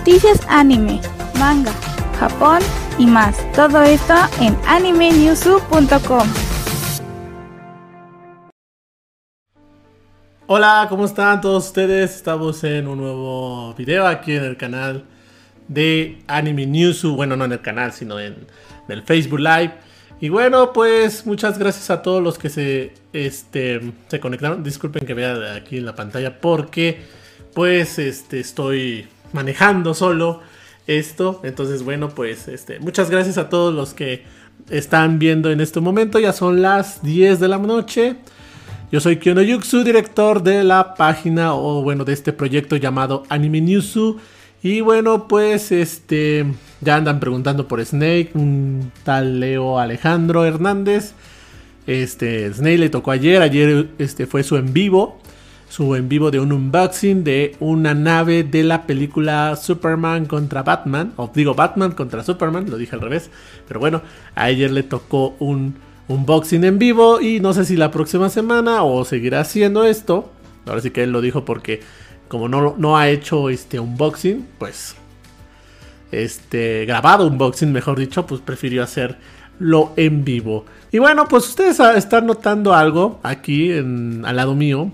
Noticias anime, manga, Japón y más. Todo esto en animenewsu.com. Hola, ¿cómo están todos ustedes? Estamos en un nuevo video aquí en el canal de Anime Newsu. Bueno, no en el canal, sino en el Facebook Live. Y bueno, pues muchas gracias a todos los que se, este, se conectaron. Disculpen que vea aquí en la pantalla porque pues este, estoy manejando solo esto. Entonces, bueno, pues este, muchas gracias a todos los que están viendo en este momento. Ya son las 10 de la noche. Yo soy Kyono Yuxu, director de la página o bueno, de este proyecto llamado Anime Newsu. Y bueno, pues este ya andan preguntando por Snake, un tal Leo Alejandro Hernández. Este Snake le tocó ayer, ayer este fue su en vivo, su en vivo de un unboxing de una nave de la película Superman contra Batman, o digo Batman contra Superman, lo dije al revés, pero bueno, ayer le tocó un unboxing en vivo y no sé si la próxima semana o seguirá haciendo esto. Ahora sí que él lo dijo porque como no, no ha hecho este unboxing, pues este grabado unboxing, mejor dicho, pues prefirió hacerlo en vivo. Y bueno, pues ustedes están notando algo aquí en, al lado mío.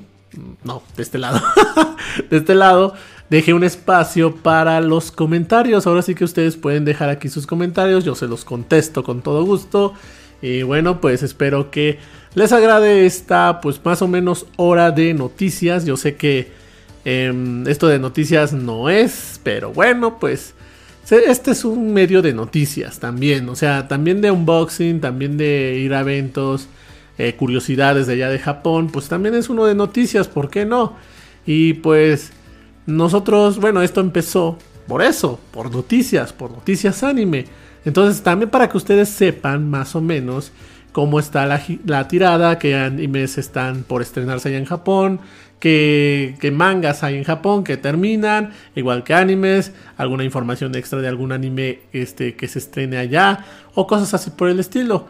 No, de este lado. de este lado dejé un espacio para los comentarios. Ahora sí que ustedes pueden dejar aquí sus comentarios. Yo se los contesto con todo gusto. Y bueno, pues espero que les agrade esta, pues más o menos hora de noticias. Yo sé que em, esto de noticias no es, pero bueno, pues este es un medio de noticias también. O sea, también de unboxing, también de ir a eventos, eh, curiosidades de allá de Japón, pues también es uno de noticias, ¿por qué no? Y pues nosotros, bueno, esto empezó por eso, por noticias, por noticias anime. Entonces también para que ustedes sepan más o menos cómo está la, tirada, qué animes están por estrenarse allá en Japón, qué, mangas hay en Japón que terminan, igual que animes, alguna información extra de algún anime este, que se estrene allá o cosas así por el estilo.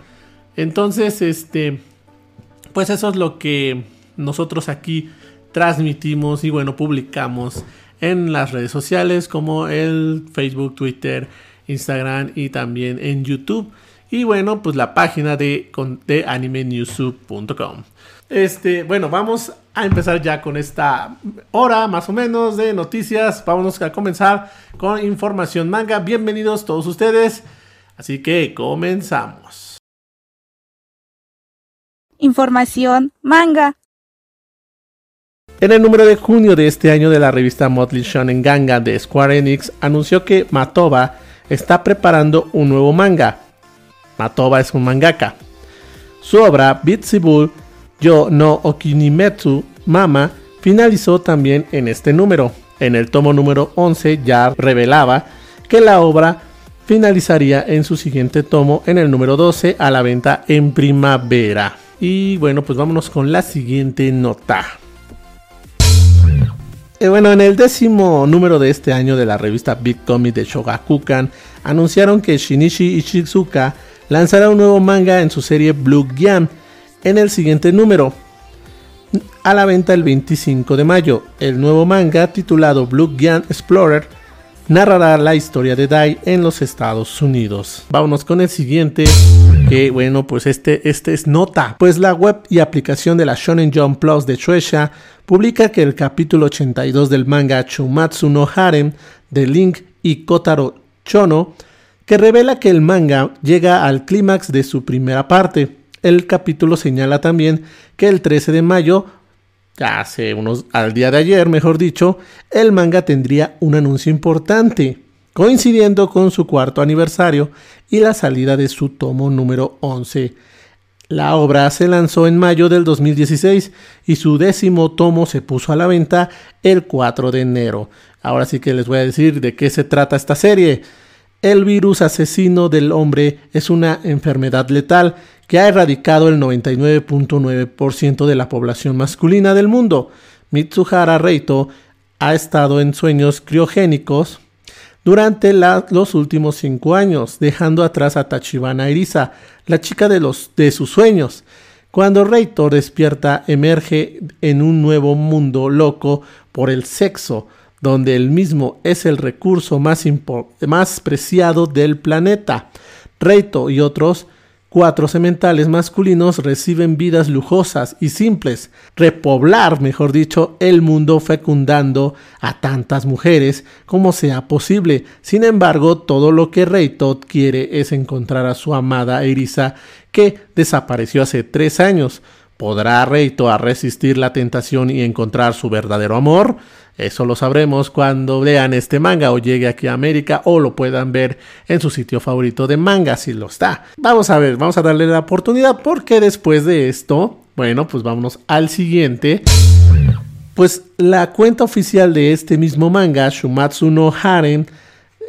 Entonces, este, pues eso es lo que nosotros aquí transmitimos y bueno, publicamos en las redes sociales como el Facebook, Twitter, Instagram y también en YouTube. Y bueno, pues la página de, de. Este, bueno, vamos a empezar ya con esta hora más o menos de noticias. Vamos a comenzar con información manga. Bienvenidos todos ustedes. Así que comenzamos. Información manga. En el número de junio de este año de la revista Motley Shonen Ganga de Square Enix anunció que Matoba está preparando un nuevo manga. Matoba es un mangaka. Su obra Bitsy Yo no Okinimetsu Mama finalizó también en este número. En el tomo número 11 ya revelaba que la obra finalizaría en su siguiente tomo en el número 12 a la venta en primavera. Y bueno, pues vámonos con la siguiente nota. Eh, bueno, en el décimo número de este año de la revista Big Comic de Shogakukan, anunciaron que Shinichi Ishizuka lanzará un nuevo manga en su serie Blue Gyan en el siguiente número, a la venta el 25 de mayo. El nuevo manga, titulado Blue Gyan Explorer, narrará la historia de Dai en los Estados Unidos. Vámonos con el siguiente, que bueno, pues este, este es nota. Pues la web y aplicación de la Shonen Jump Plus de Shueisha publica que el capítulo 82 del manga Chumatsu no Harem de Link y Kotaro Chono, que revela que el manga llega al clímax de su primera parte. El capítulo señala también que el 13 de mayo hace unos, al día de ayer, mejor dicho, el manga tendría un anuncio importante, coincidiendo con su cuarto aniversario y la salida de su tomo número 11. La obra se lanzó en mayo del 2016 y su décimo tomo se puso a la venta el 4 de enero. Ahora sí que les voy a decir de qué se trata esta serie. El virus asesino del hombre es una enfermedad letal que ha erradicado el 99.9% de la población masculina del mundo. Mitsuhara Reito ha estado en sueños criogénicos durante los últimos cinco años, dejando atrás a Tachibana Irisa, la chica de sus sueños. Cuando Reito despierta, emerge en un nuevo mundo loco por el sexo, donde el mismo es el recurso más, más preciado del planeta. Reito y otros cuatro sementales masculinos reciben vidas lujosas y simples, repoblar, mejor dicho, el mundo fecundando a tantas mujeres como sea posible. Sin embargo, todo lo que Rey quiere es encontrar a su amada Erisa, que desapareció hace tres años. ¿Podrá Reito resistir la tentación y encontrar su verdadero amor? Eso lo sabremos cuando lean este manga o llegue aquí a América o lo puedan ver en su sitio favorito de manga si lo está. Vamos a ver, vamos a darle la oportunidad porque después de esto, bueno, pues vámonos al siguiente. Pues la cuenta oficial de este mismo manga, Shumatsu no Haren,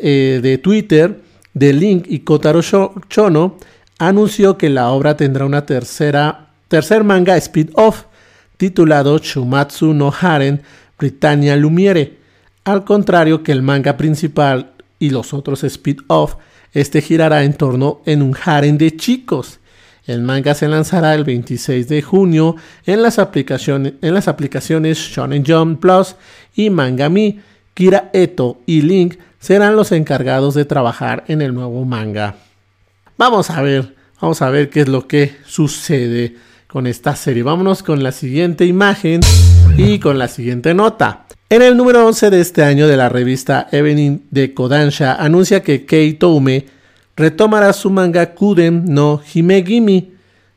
eh, de Twitter, de Link y Kotaro Chono, anunció que la obra tendrá una tercera, tercer manga speed-off titulado Shumatsu no Haren Britannia Lumiere. Al contrario que el manga principal y los otros speed-off, este girará en torno en un harem de chicos. El manga se lanzará el 26 de junio en las aplicaciones, en las Shonen Jump Plus y Mangami. Kira Eto y Link serán los encargados de trabajar en el nuevo manga. Vamos a ver, vamos a ver qué es lo que sucede con esta serie. Vámonos con la siguiente imagen y con la siguiente nota. En el número 11 de este año de la revista Evening de Kodansha anuncia que Kei Toume retomará su manga Kuden no Himegimi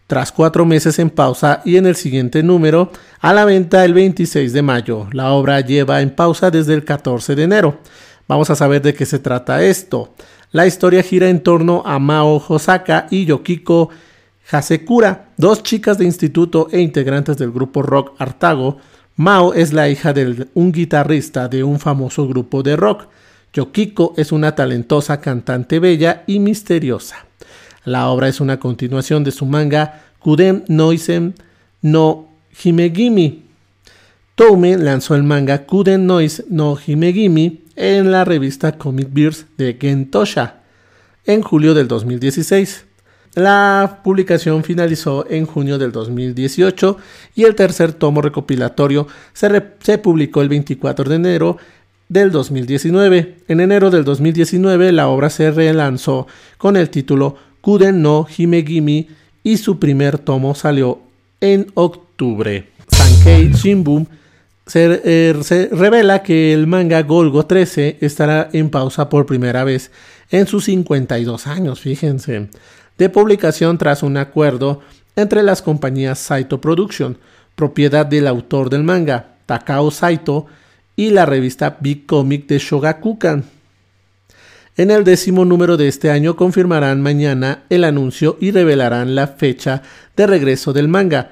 tras cuatro meses en pausa y en el siguiente número a la venta el 26 de mayo. La obra lleva en pausa desde el 14 de enero. Vamos a saber de qué se trata esto. La historia gira en torno a Mao Hosaka y Yokiko Hasekura, dos chicas de instituto e integrantes del grupo rock Artago, Mao es la hija de un guitarrista de un famoso grupo de rock. Yokiko es una talentosa cantante bella y misteriosa. La obra es una continuación de su manga Kuden Noisen no Himegimi. Toume lanzó el manga Kuden Noise no Himegimi en la revista Comic Beers de Gentosha en julio del 2016. La publicación finalizó en junio del 2018 y el tercer tomo recopilatorio se, publicó el 24 de enero del 2019. En enero del 2019 la obra se relanzó con el título Kuden no Himegimi y su primer tomo salió en octubre. Sankei Shinbun se, eh, se, revela que el manga Golgo 13 estará en pausa por primera vez en sus 52 años, fíjense de publicación tras un acuerdo entre las compañías Saito Production, propiedad del autor del manga, Takao Saito, y la revista Big Comic de Shogakukan. En el décimo número de este año confirmarán mañana el anuncio y revelarán la fecha de regreso del manga.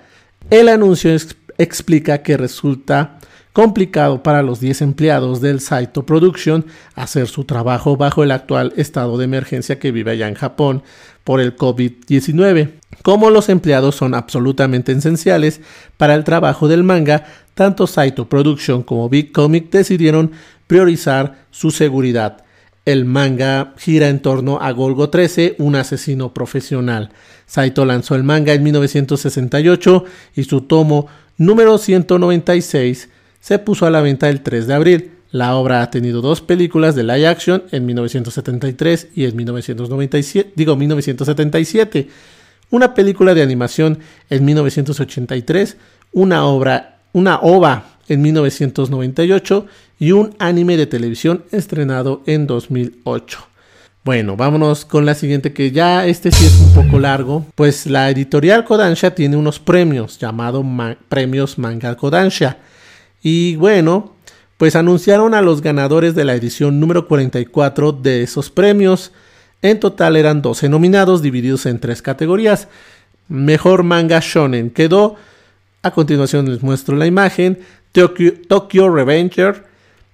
El anuncio explica que resulta complicado para los 10 empleados del Saito Production hacer su trabajo bajo el actual estado de emergencia que vive allá en Japón por el COVID-19. Como los empleados son absolutamente esenciales para el trabajo del manga, tanto Saito Production como Big Comic decidieron priorizar su seguridad. El manga gira en torno a Golgo 13, un asesino profesional. Saito lanzó el manga en 1968 y su tomo número 196 se puso a la venta el 3 de abril. La obra ha tenido dos películas de live action en 1973 y en 1997, digo 1977, una película de animación en 1983, una obra, una ova en 1998 y un anime de televisión estrenado en 2008. Bueno, vámonos con la siguiente que ya este sí es un poco largo, pues la editorial Kodansha tiene unos premios llamados premios Manga Kodansha y bueno, pues anunciaron a los ganadores de la edición número 44 de esos premios. En total eran 12 nominados divididos en tres categorías. Mejor manga shonen quedó, a continuación les muestro la imagen, Tokyo, Revenger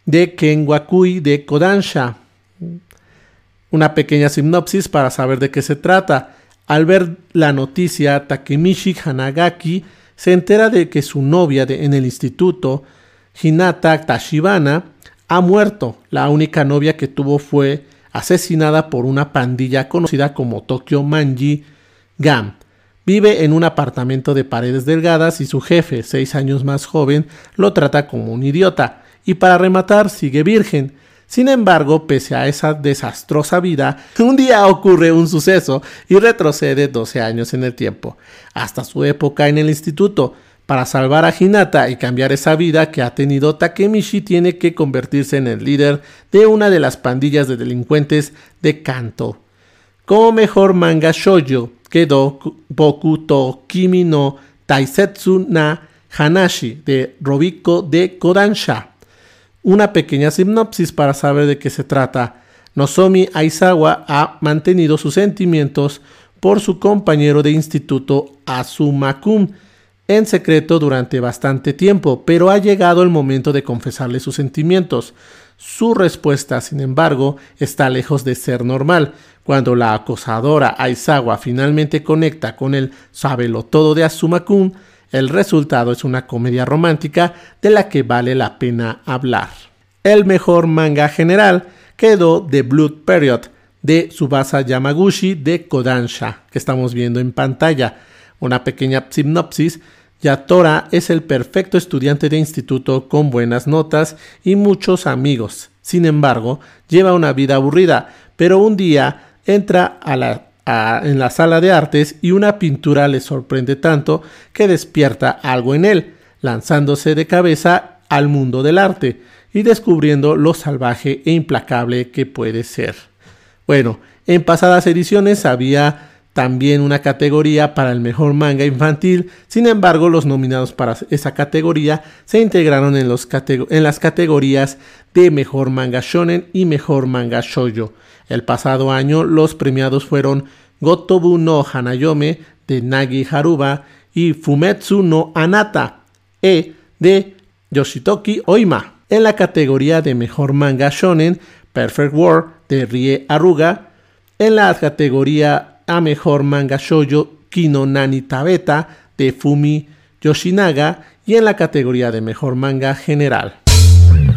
de Ken Wakui de Kodansha. Una pequeña sinopsis para saber de qué se trata. Al ver la noticia, Takemichi Hanagaki se entera de que su novia en el instituto, Hinata Tashibana, ha muerto. La única novia que tuvo fue asesinada por una pandilla conocida como Tokyo Manji Gam. Vive en un apartamento de paredes delgadas y su jefe, seis años más joven, lo trata como un idiota. Y para rematar, sigue virgen. Sin embargo, pese a esa desastrosa vida, un día ocurre un suceso y retrocede 12 años en el tiempo, hasta su época en el instituto. Para salvar a Hinata y cambiar esa vida que ha tenido, Takemichi tiene que convertirse en el líder de una de las pandillas de delincuentes de Kanto. Como mejor manga shoujo quedó Boku to Kimi no Taisetsu na Hanashi de Robiko de Kodansha. Una pequeña sinopsis para saber de qué se trata. Nozomi Aizawa ha mantenido sus sentimientos por su compañero de instituto Azumakun en secreto durante bastante tiempo, pero ha llegado el momento de confesarle sus sentimientos. Su respuesta, sin embargo, está lejos de ser normal. Cuando la acosadora Aizawa finalmente conecta con el todo de Azuma-kun, el resultado es una comedia romántica de la que vale la pena hablar. El mejor manga general quedó The Blood Period de Subasa Yamaguchi de Kodansha, que estamos viendo en pantalla. Una pequeña sinopsis Yatora es el perfecto estudiante de instituto con buenas notas y muchos amigos. Sin embargo, lleva una vida aburrida, pero un día entra en la sala de artes y una pintura le sorprende tanto que despierta algo en él, lanzándose de cabeza al mundo del arte y descubriendo lo salvaje e implacable que puede ser. Bueno, en pasadas ediciones había también una categoría para el mejor manga infantil, sin embargo los nominados para esa categoría se integraron en, en las categorías de mejor manga shonen y mejor manga shoujo. El pasado año los premiados fueron Gotobu no Hanayome de Nagi Haruba y Fumetsu no Anata e de Yoshitoki Oima. En la categoría de mejor manga shonen, Perfect War de Rie Aruga. En la categoría a mejor manga shoujo Kino Nani Tabeta de Fumi Yoshinaga y en la categoría de mejor manga general.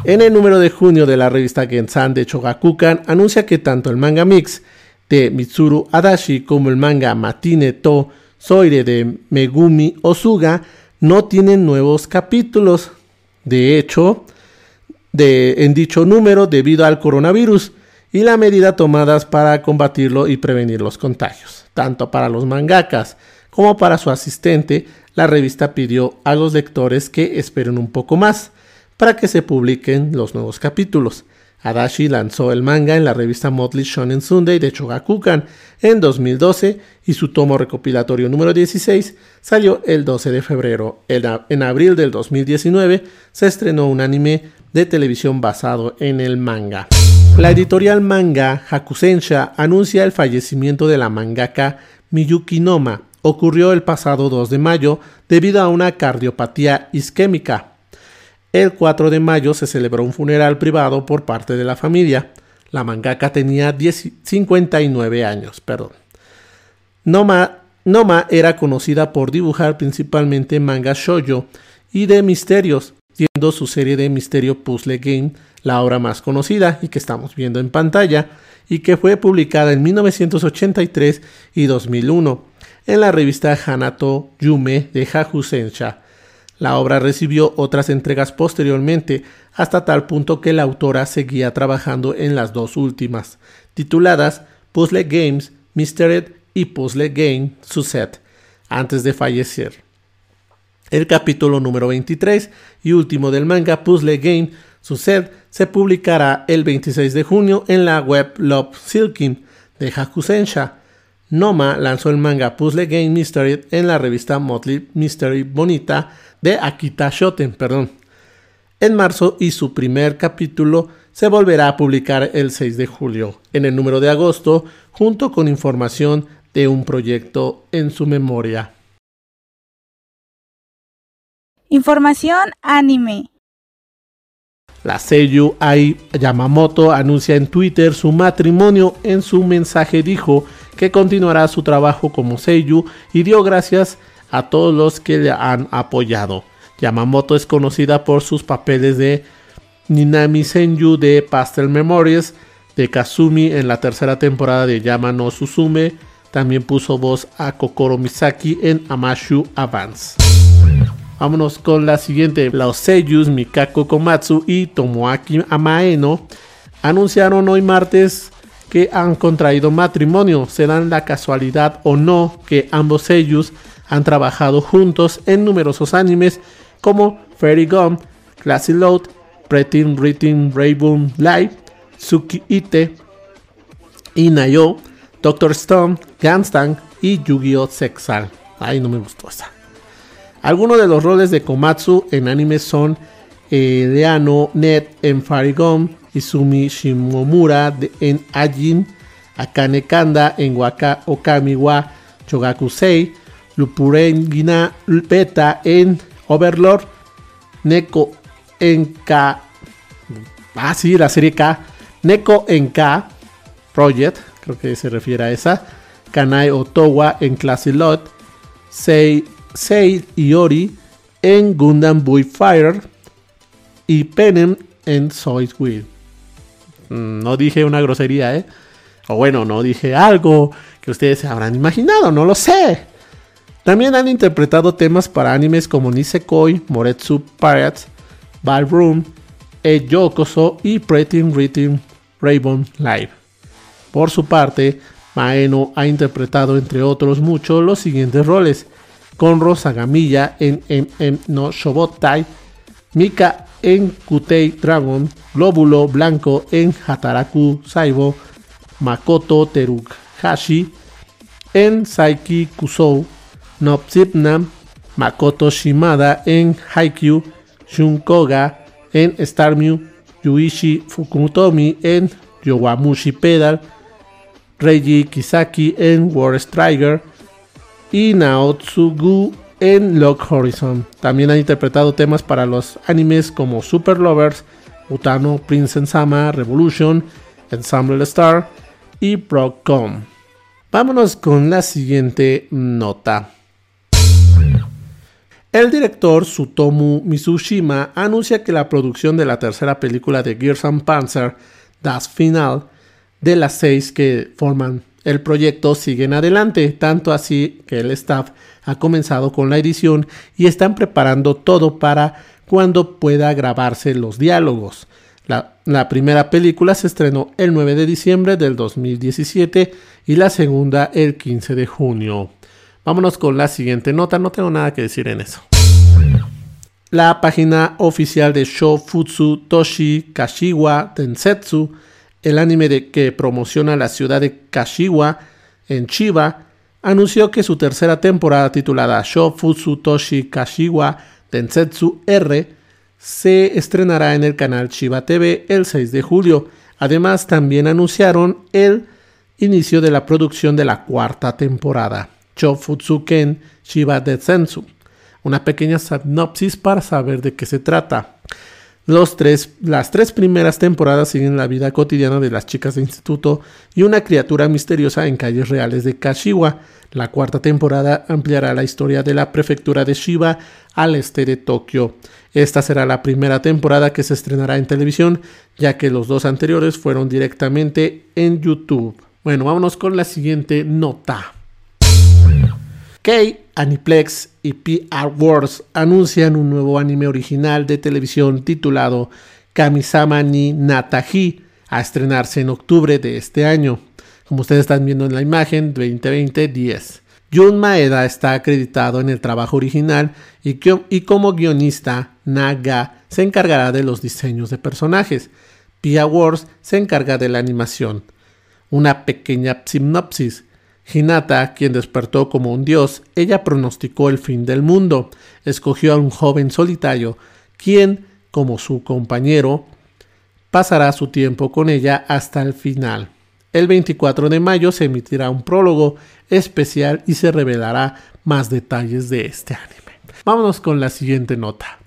En el número de junio de la revista Gensan de Chogakukan anuncia que tanto el manga mix de Mitsuru Adachi como el manga Matine to Soire de Megumi Osuga no tienen nuevos capítulos. De hecho, de, en dicho número debido al coronavirus, y la medida tomadas para combatirlo y prevenir los contagios. Tanto para los mangakas como para su asistente, la revista pidió a los lectores que esperen un poco más para que se publiquen los nuevos capítulos. Adachi lanzó el manga en la revista Motley Shonen Sunday de Chogakukan en 2012 y su tomo recopilatorio número 16 salió el 12 de febrero. En, abril del 2019 se estrenó un anime de televisión basado en el manga. La editorial manga Hakusensha anuncia el fallecimiento de la mangaka Miyuki Noma. Ocurrió el pasado 2 de mayo debido a una cardiopatía isquémica. El 4 de mayo se celebró un funeral privado por parte de la familia. La mangaka tenía 59 años. Perdón. Noma, era conocida por dibujar principalmente manga shoujo y de misterios, siendo su serie de misterio Puzzle Game la obra más conocida y que estamos viendo en pantalla, y que fue publicada en 1983 y 2001 en la revista Hanato Yume de Hajusensha. La obra recibió otras entregas posteriormente, hasta tal punto que la autora seguía trabajando en las dos últimas, tituladas Puzzle Games Mystery y Puzzle Game Suset, antes de fallecer. El capítulo número 23 y último del manga Puzzle Game Suset se publicará el 26 de junio en la web Love Silkin de Hakusensha. Noma lanzó el manga Puzzle Game Mystery en la revista Motley Mystery Bonita de Akita Shoten, perdón. En marzo y su primer capítulo se volverá a publicar el 6 de julio. En el número de agosto, junto con información de un proyecto en su memoria. Información anime. La Seiyu Ai Yamamoto anuncia en Twitter su matrimonio. En su mensaje dijo que continuará su trabajo como Seiyu y dio gracias a todos los que le han apoyado. Yamamoto es conocida por sus papeles de Ninami Senju de Pastel Memories, de Kazumi en la tercera temporada de Yamano Suzume. También puso voz a Kokoro Misaki en Amashu Advance. Vámonos con la siguiente. Los seiyus Mikako Komatsu y Tomoaki Amaeno anunciaron hoy martes que han contraído matrimonio. Serán la casualidad o no que ambos seiyus han trabajado juntos en numerosos animes como Fairy Gum, Classy Load, Pretty Written Rainbow Live, Suki Ite, Inayo, Doctor Stone, Ganstang y Yu-Gi-Oh! Sexal. Ay, no me gustó esa. Algunos de los roles de Komatsu en anime son eh, Leano Net en Farigom, Izumi Shimomura en Ajin, Akane Kanda en Waka Okami wa Chogakusei, Lupurengina Beta en Overlord, Neko en K. Ah, sí, la serie K. Neko en K Project, creo que se refiere a esa. Kanai Otowa en Classy Lot. Sei, Sei Iori en Gundam Boy Fire. Y Penem en Soy Will. Mm, no dije una grosería, ¿eh? O bueno, no dije algo que ustedes se habrán imaginado, no lo sé. También han interpretado temas para animes como Nisekoi, Moretsu Pirates, Ballroom, E Yokoso y Pretty Written Raven Live. Por su parte, Maeno ha interpretado entre otros muchos los siguientes roles: Conro Sagamilla en MM no Shobotai, Mika en Kutei Dragon, Glóbulo Blanco en Hataraku Saibo, Makoto Teruhashi en Saiki Kusou, Nopsipnam, Makoto Shimada en Haikyuu, Shunkoga en Starmue, Yuichi Fukutomi en Yowamushi Pedal, Reiji Kisaki en War Striker y Naotsugu en Lock Horizon. También ha interpretado temas para los animes como Super Lovers, Utano Prince Sama, Revolution, Ensemble Star y Procom. Vámonos con la siguiente nota. El director Sutomu Mizushima anuncia que la producción de la tercera película de Gears and Panzer, Das Final, de las seis que forman el proyecto siguen adelante, tanto así que el staff ha comenzado con la edición y están preparando todo para cuando pueda grabarse los diálogos. La, la, primera película se estrenó el 9 de diciembre del 2017 y la segunda el 15 de junio. Vámonos con la siguiente nota, no tengo nada que decir en eso. La página oficial de Shofutsu Toshi Kashiwa Densetsu, el anime de que promociona la ciudad de Kashiwa en Chiba, anunció que su tercera temporada titulada Shofutsu Toshi Kashiwa Densetsu R se estrenará en el canal Chiba TV el 6 de julio. Además, también anunciaron el inicio de la producción de la cuarta temporada. Chofutsuken Shiba Detsensu. Una pequeña sinopsis para saber de qué se trata. Las tres primeras temporadas siguen la vida cotidiana de las chicas de instituto y una criatura misteriosa en calles reales de Kashiwa. La cuarta temporada ampliará la historia de la prefectura de Shiba al este de Tokio. Esta será la primera temporada que se estrenará en televisión, ya que los dos anteriores fueron directamente en YouTube. Bueno, vámonos con la siguiente nota. Aniplex y PR Wars anuncian un nuevo anime original de televisión titulado Kamisama ni Natahi a estrenarse en octubre de este año. Como ustedes están viendo en la imagen, 2020-10. Jun Maeda está acreditado en el trabajo original y, y como guionista, Naga se encargará de los diseños de personajes. Pia Wars se encarga de la animación. Una pequeña sinopsis. Hinata, quien despertó como un dios, ella pronosticó el fin del mundo. Escogió a un joven solitario, quien, como su compañero, pasará su tiempo con ella hasta el final. El 24 de mayo se emitirá un prólogo especial y se revelará más detalles de este anime. Vámonos con la siguiente nota.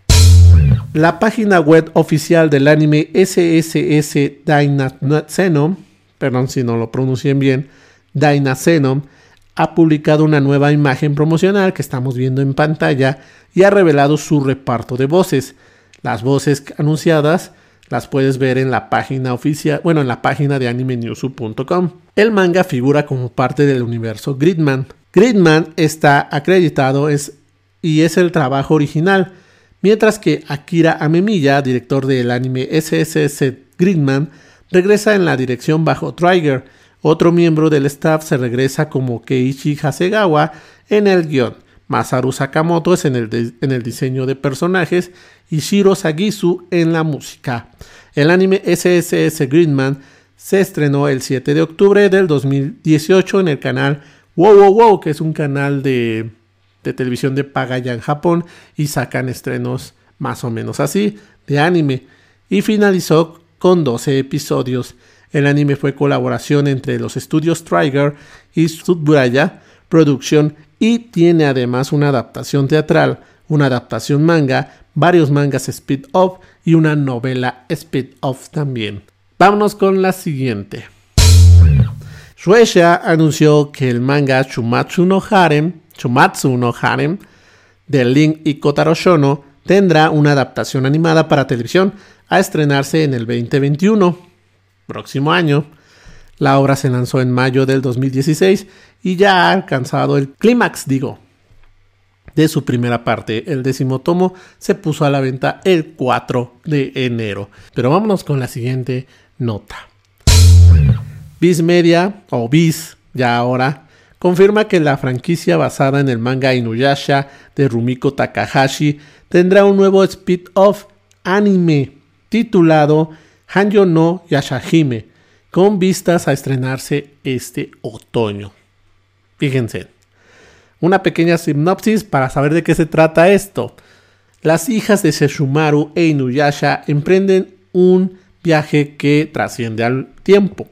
La página web oficial del anime SSS Dynazenon, perdón si no lo pronuncien bien, Dynazenon, ha publicado una nueva imagen promocional que estamos viendo en pantalla y ha revelado su reparto de voces. Las voces anunciadas las puedes ver en la página oficial, bueno, en la página de animenewsu.com. El manga figura como parte del universo Gridman. Gridman está acreditado es, y es el trabajo original, mientras que Akira Amemiya, director del anime SSS Gridman, regresa en la dirección bajo Trigger. Otro miembro del staff se regresa como Keiichi Hasegawa en el guion. Masaru Sakamoto es en el, en el diseño de personajes y Shiro Sagisu en la música. El anime SSS Greenman se estrenó el 7 de octubre del 2018 en el canal Wow Wow Wow, que es un canal de, de televisión de paga ya en Japón y sacan estrenos más o menos así de anime. Y finalizó con 12 episodios. El anime fue colaboración entre los estudios Trigger y Sudburaya Production y tiene además una adaptación teatral, una adaptación manga, varios mangas speed-off y una novela speed-off también. Vámonos con la siguiente. Shueisha anunció que el manga Chumatsu no Harem, Chumatsu no Harem de Link y Kotaro Shono tendrá una adaptación animada para televisión a estrenarse en el 2021, próximo año. La obra se lanzó en mayo del 2016 y ya ha alcanzado el clímax, digo, de su primera parte. El décimo tomo se puso a la venta el 4 de enero. Pero vámonos con la siguiente nota. Viz Media, o Viz, ya ahora, confirma que la franquicia basada en el manga Inuyasha de Rumiko Takahashi tendrá un nuevo speed-off anime titulado Hanyo no Yashahime, con vistas a estrenarse este otoño. Fíjense, una pequeña sinopsis para saber de qué se trata esto. Las hijas de Seshumaru e Inuyasha emprenden un viaje que trasciende al tiempo.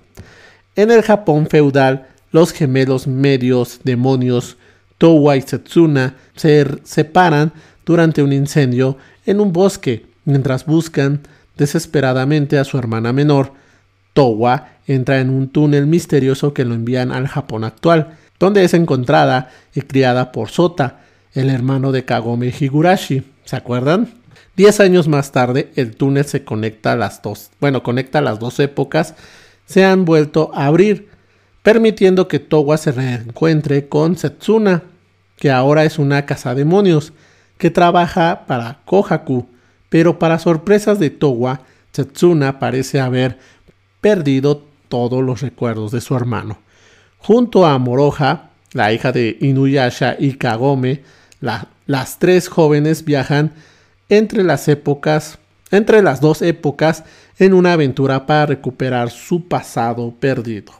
En el Japón feudal, los gemelos medios demonios Towa y Setsuna se separan durante un incendio en un bosque mientras buscan desesperadamente a su hermana menor. Towa entra en un túnel misterioso que lo envían al Japón actual donde es encontrada y criada por Sota, el hermano de Kagome Higurashi. ¿Se acuerdan? Diez años más tarde, el túnel se conecta a las dos, bueno, conecta las dos épocas, se han vuelto a abrir, permitiendo que Towa se reencuentre con Setsuna, que ahora es una demonios que trabaja para Kohaku, pero para sorpresas de Towa, Setsuna parece haber perdido todos los recuerdos de su hermano. Junto a Moroja, la hija de Inuyasha y Kagome, las tres jóvenes viajan entre las épocas, entre las dos épocas, en una aventura para recuperar su pasado perdido.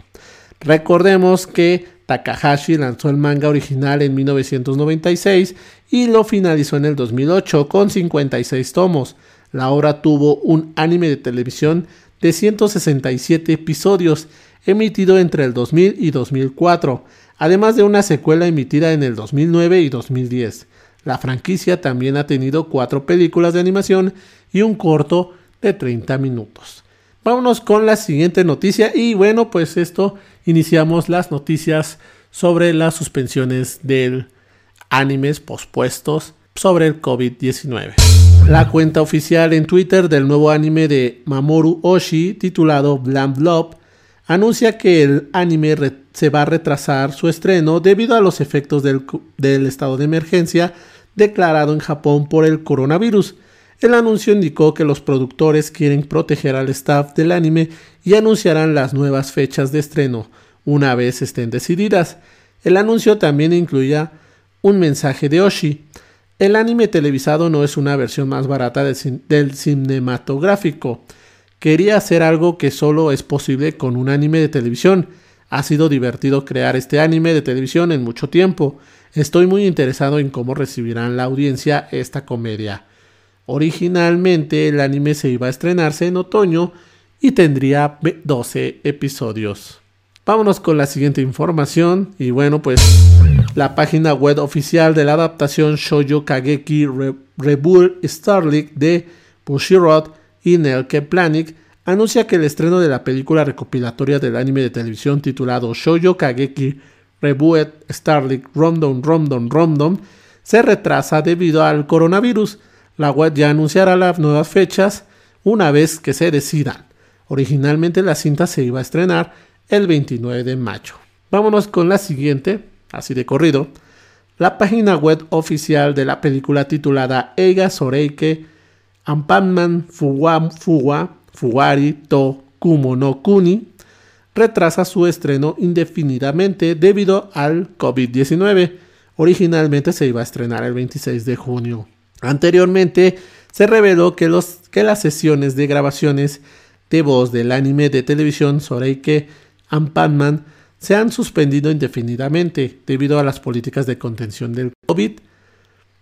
Recordemos que Takahashi lanzó el manga original en 1996 y lo finalizó en el 2008 con 56 tomos. La obra tuvo un anime de televisión de 167 episodios emitido entre el 2000 y 2004, además de una secuela emitida en el 2009 y 2010. La franquicia también ha tenido cuatro películas de animación y un corto de 30 minutos. Vámonos con la siguiente noticia y bueno, pues esto iniciamos las noticias sobre las suspensiones del animes pospuestos sobre el COVID-19. La cuenta oficial en Twitter del nuevo anime de Mamoru Oshii titulado Blam Blob anuncia que el anime se va a retrasar su estreno debido a los efectos del, del estado de emergencia declarado en Japón por el coronavirus. El anuncio indicó que los productores quieren proteger al staff del anime y anunciarán las nuevas fechas de estreno una vez estén decididas. El anuncio también incluía un mensaje de Oshi. El anime televisado no es una versión más barata del cinematográfico. Quería hacer algo que solo es posible con un anime de televisión. Ha sido divertido crear este anime de televisión en mucho tiempo. Estoy muy interesado en cómo recibirán la audiencia esta comedia. Originalmente el anime se iba a estrenarse en otoño y tendría 12 episodios. Vámonos con la siguiente información y bueno pues la página web oficial de la adaptación Shoujo Kageki Rebull Starlight de Bushiroad y Nelke Planik anuncia que el estreno de la película recopilatoria del anime de televisión titulado Shoujo Kageki Reboot Starlight Rondon Rondon Rondon se retrasa debido al coronavirus. La web ya anunciará las nuevas fechas una vez que se decidan. Originalmente la cinta se iba a estrenar el 29 de mayo. Vámonos con la siguiente, así de corrido. La página web oficial de la película titulada Eiga Soreike Ampanman Fuwa Fuwa Fuwari to Kumo no Kuni retrasa su estreno indefinidamente debido al COVID-19. Originalmente se iba a estrenar el 26 de junio. Anteriormente se reveló que, los, que las sesiones de grabaciones de voz del anime de televisión Soreike Ampanman se han suspendido indefinidamente debido a las políticas de contención del COVID.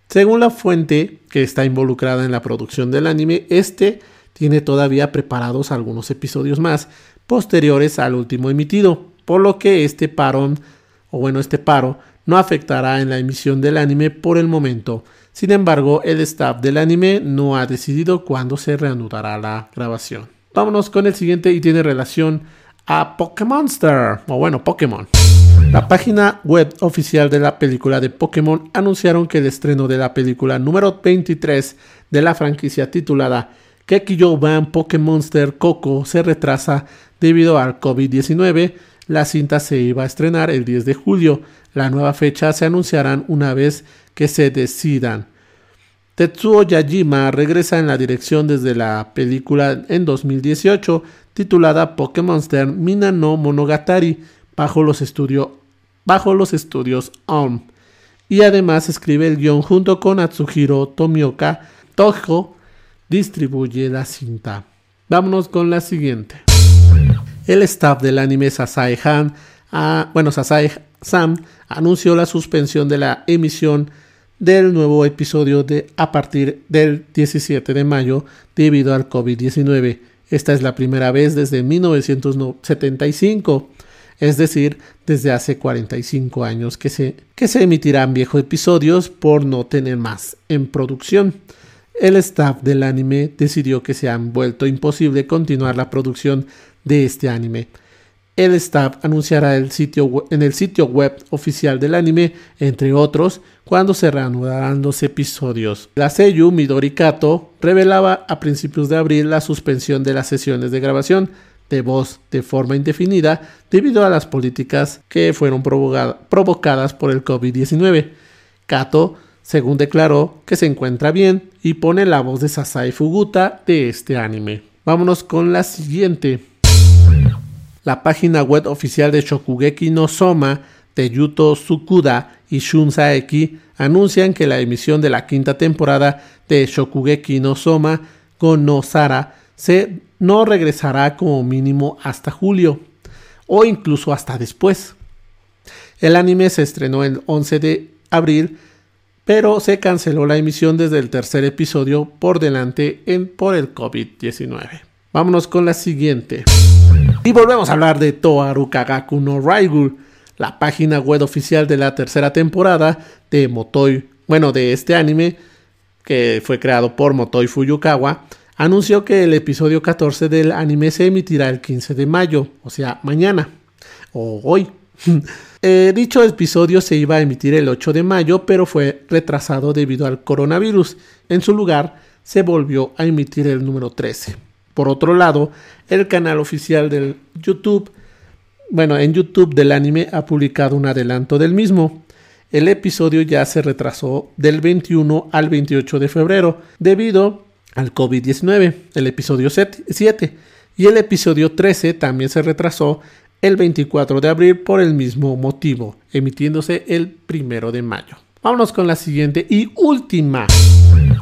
Según la fuente que está involucrada en la producción del anime, este tiene todavía preparados algunos episodios más posteriores al último emitido, por lo que este parón, o bueno, este paro, no afectará en la emisión del anime por el momento. Sin embargo, el staff del anime no ha decidido cuándo se reanudará la grabación. Vámonos con el siguiente y tiene relación a Pokémonster, o bueno, Pokémon. La página web oficial de la película de Pokémon anunciaron que el estreno de la película número 23 de la franquicia titulada Kekiyo Ban Pokémonster Coco se retrasa debido al COVID-19. La cinta se iba a estrenar el 10 de julio. La nueva fecha se anunciarán una vez que se decidan. Tetsuo Yajima regresa en la dirección desde la película en 2018 titulada Pokémonster Mina no Monogatari bajo los, bajo los estudios OM. Y además escribe el guion junto con Atsuhiro Tomioka. Toho distribuye la cinta. Vámonos con la siguiente. El staff del anime Sasai Han, bueno, Sasai Sam anunció la suspensión de la emisión del nuevo episodio de, a partir del 17 de mayo debido al COVID-19. Esta es la primera vez desde 1975, es decir, desde hace 45 años que se, que se emitirán viejos episodios por no tener más en producción. El staff del anime decidió que se han vuelto imposible continuar la producción de este anime. El staff anunciará en el sitio web oficial del anime, entre otros, cuando se reanudarán los episodios. La Seiyu Midori Kato revelaba a principios de abril la suspensión de las sesiones de grabación de voz de forma indefinida debido a las políticas que fueron provocadas por el COVID-19. Kato, según declaró, que se encuentra bien y pone la voz de Sasai Fuguta de este anime. Vámonos con la siguiente la página web oficial de Shokugeki no Soma de Yuto Tsukuda y Shun Saeki anuncian que la emisión de la quinta temporada de Shokugeki no Soma con no Sara se no regresará como mínimo hasta julio o incluso hasta después. El anime se estrenó el 11 de abril, pero se canceló la emisión desde el tercer episodio por delante en, por el COVID-19. Vámonos con la siguiente. Y volvemos a hablar de Toaru Kagaku no Raigul, la página web oficial de la tercera temporada de Motoi, bueno, de este anime que fue creado por Motoi Fuyukawa, anunció que el episodio 14 del anime se emitirá el 15 de mayo, o sea, mañana o hoy. Eh, dicho episodio se iba a emitir el 8 de mayo, pero fue retrasado debido al coronavirus. En su lugar, se volvió a emitir el número 13. Por otro lado, el canal oficial del YouTube, bueno, en YouTube del anime ha publicado un adelanto del mismo. El episodio ya se retrasó del 21 al 28 de febrero debido al COVID-19, el episodio 7, y el episodio 13 también se retrasó el 24 de abril por el mismo motivo, emitiéndose el 1 de mayo. Vámonos con la siguiente y última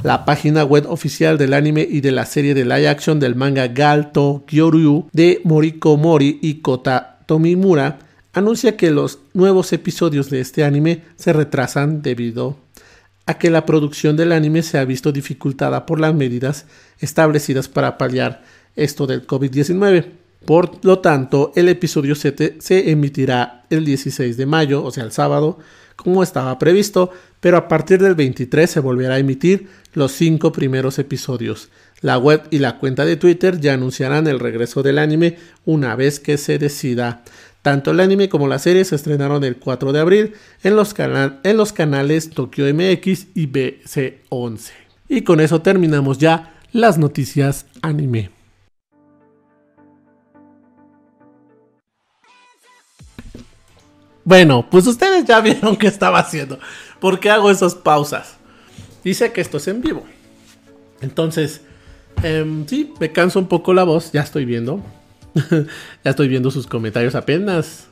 la página web oficial del anime y de la serie de live action del manga Galto Kyoryu de Moriko Mori y Kota Tomimura anuncia que los nuevos episodios de este anime se retrasan debido a que la producción del anime se ha visto dificultada por las medidas establecidas para paliar esto del COVID-19. Por lo tanto, el episodio 7 se emitirá el 16 de mayo, o sea, el sábado, como estaba previsto, pero a partir del 23 se volverá a emitir los cinco primeros episodios. La web y la cuenta de Twitter ya anunciarán el regreso del anime una vez que se decida. Tanto el anime como la serie se estrenaron el 4 de abril en los, en los canales Tokyo MX y BC11. Y con eso terminamos ya las noticias anime. Bueno, pues ustedes ya vieron qué estaba haciendo. ¿Por qué hago esas pausas? Dice que esto es en vivo. Entonces, em, sí, me canso un poco la voz. Ya estoy viendo. ya estoy viendo sus comentarios apenas.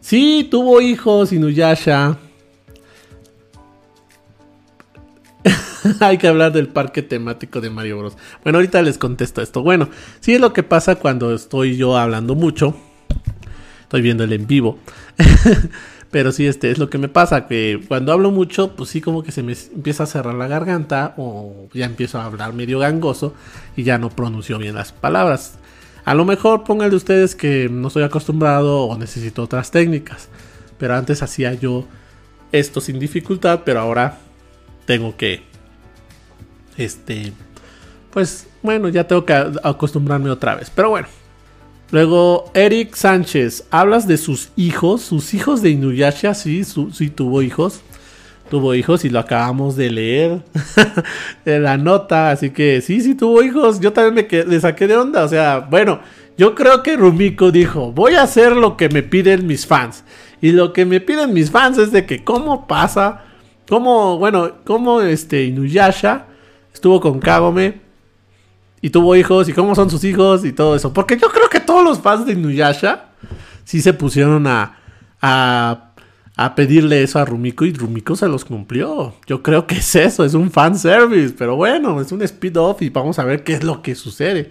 Sí, tuvo hijos, Inuyasha. Hay que hablar del parque temático de Mario Bros. Bueno, ahorita les contesto esto. Bueno, sí es lo que pasa cuando estoy yo hablando mucho. Estoy viendo el en vivo. Pero sí, este es lo que me pasa, que cuando hablo mucho, pues sí como que se me empieza a cerrar la garganta o ya empiezo a hablar medio gangoso y ya no pronuncio bien las palabras. A lo mejor pónganle ustedes que no estoy acostumbrado o necesito otras técnicas. Pero antes hacía yo esto sin dificultad, pero ahora tengo que este pues bueno, ya tengo que acostumbrarme otra vez. Pero bueno, Luego, Eric Sánchez, hablas de sus hijos, sus hijos de Inuyasha, sí, sí tuvo hijos. Tuvo hijos y lo acabamos de leer en la nota, así que sí, sí tuvo hijos. Yo también me le saqué de onda, o sea, bueno, yo creo que Rumiko dijo, voy a hacer lo que me piden mis fans. Y lo que me piden mis fans es de que cómo pasa, cómo, bueno, cómo este Inuyasha estuvo con Kagome y tuvo hijos y cómo son sus hijos y todo eso. Porque yo creo que todos los fans de Inuyasha sí se pusieron a, a, a pedirle eso a Rumiko y Rumiko se los cumplió. Yo creo que es eso, es un fan service. Pero bueno, es un speed-off y vamos a ver qué es lo que sucede.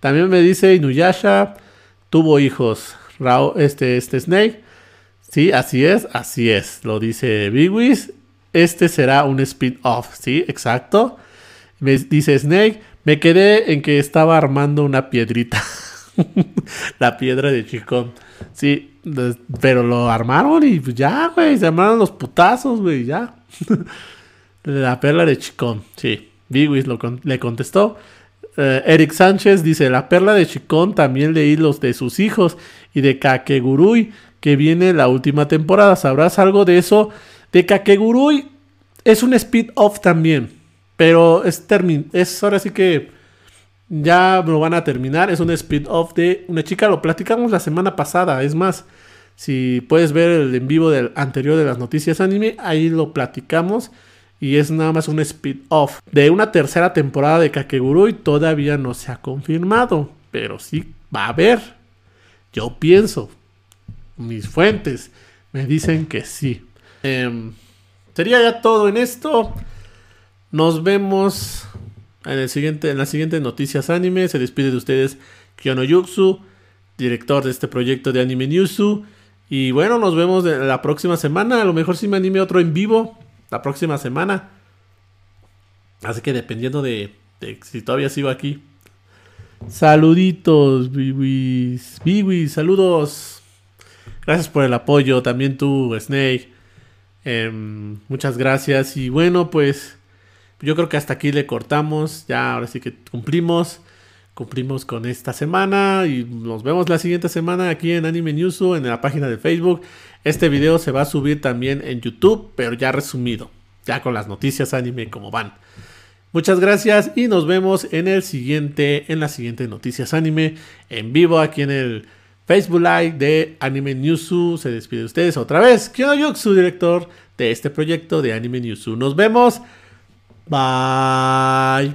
También me dice Inuyasha tuvo hijos. este, este Snake. Sí, así es, así es. Lo dice Bigwis. Este será un speed-off. Sí, exacto. Me dice Snake. Me quedé en que estaba armando una piedrita. la piedra de Chicón. Sí, pero lo armaron y pues ya, güey. Se armaron los putazos, güey, ya. la perla de Chicón, sí. Bigwis le contestó. Eh, Eric Sánchez dice: La perla de Chicón también leí los de sus hijos y de Kakegurui, que viene la última temporada. ¿Sabrás algo de eso? De Kakegurui es un speed-off también. Pero es, es ahora sí que ya lo van a terminar. Es un speed-off de una chica. Lo platicamos la semana pasada. Es más, si puedes ver el en vivo del anterior de las noticias anime, ahí lo platicamos. Y es nada más un speed-off de una tercera temporada de Kakegurui. Todavía no se ha confirmado. Pero sí va a haber. Yo pienso. Mis fuentes me dicen que sí. Em, sería ya todo en esto. Nos vemos en, el siguiente, en las siguientes noticias anime. Se despide de ustedes Kyono Yuxu, director de este proyecto de Anime Newsu. Y bueno, nos vemos la próxima semana. A lo mejor si me anime otro en vivo la próxima semana. Así que dependiendo de, si todavía sigo aquí. Saluditos, Biwis. Biwis, saludos. Gracias por el apoyo. También tú, Snake. Em, muchas gracias. Y bueno, pues yo creo que hasta aquí le cortamos. Ya ahora sí que cumplimos. Cumplimos con esta semana y nos vemos la siguiente semana aquí en Anime Newsu en la página de Facebook. Este video se va a subir también en YouTube, pero ya resumido, ya con las noticias anime como van. Muchas gracias y nos vemos en el siguiente en las siguientes noticias anime en vivo aquí en el Facebook Live de Anime Newsu. Se despide de ustedes otra vez. Kyono su director de este proyecto de Anime Newsu. Nos vemos. Bye.